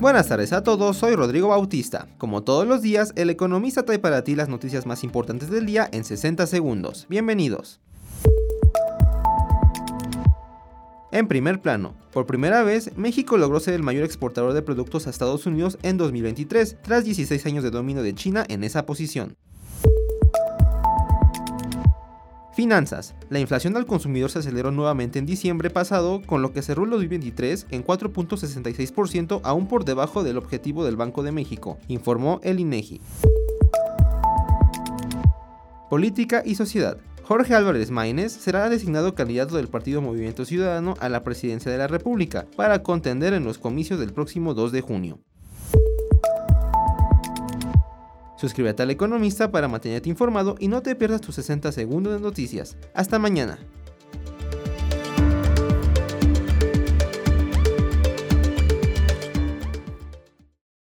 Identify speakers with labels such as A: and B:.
A: Buenas tardes a todos, soy Rodrigo Bautista. Como todos los días, el economista trae para ti las noticias más importantes del día en 60 segundos. Bienvenidos. En primer plano, por primera vez, México logró ser el mayor exportador de productos a Estados Unidos en 2023, tras 16 años de dominio de China en esa posición. Finanzas. La inflación al consumidor se aceleró nuevamente en diciembre pasado, con lo que cerró el 2023 en 4.66%, aún por debajo del objetivo del Banco de México, informó el INEGI. Política y sociedad. Jorge Álvarez Maínez será designado candidato del Partido Movimiento Ciudadano a la presidencia de la República para contender en los comicios del próximo 2 de junio. Suscríbete al Economista para mantenerte informado y no te pierdas tus 60 segundos de noticias. Hasta mañana.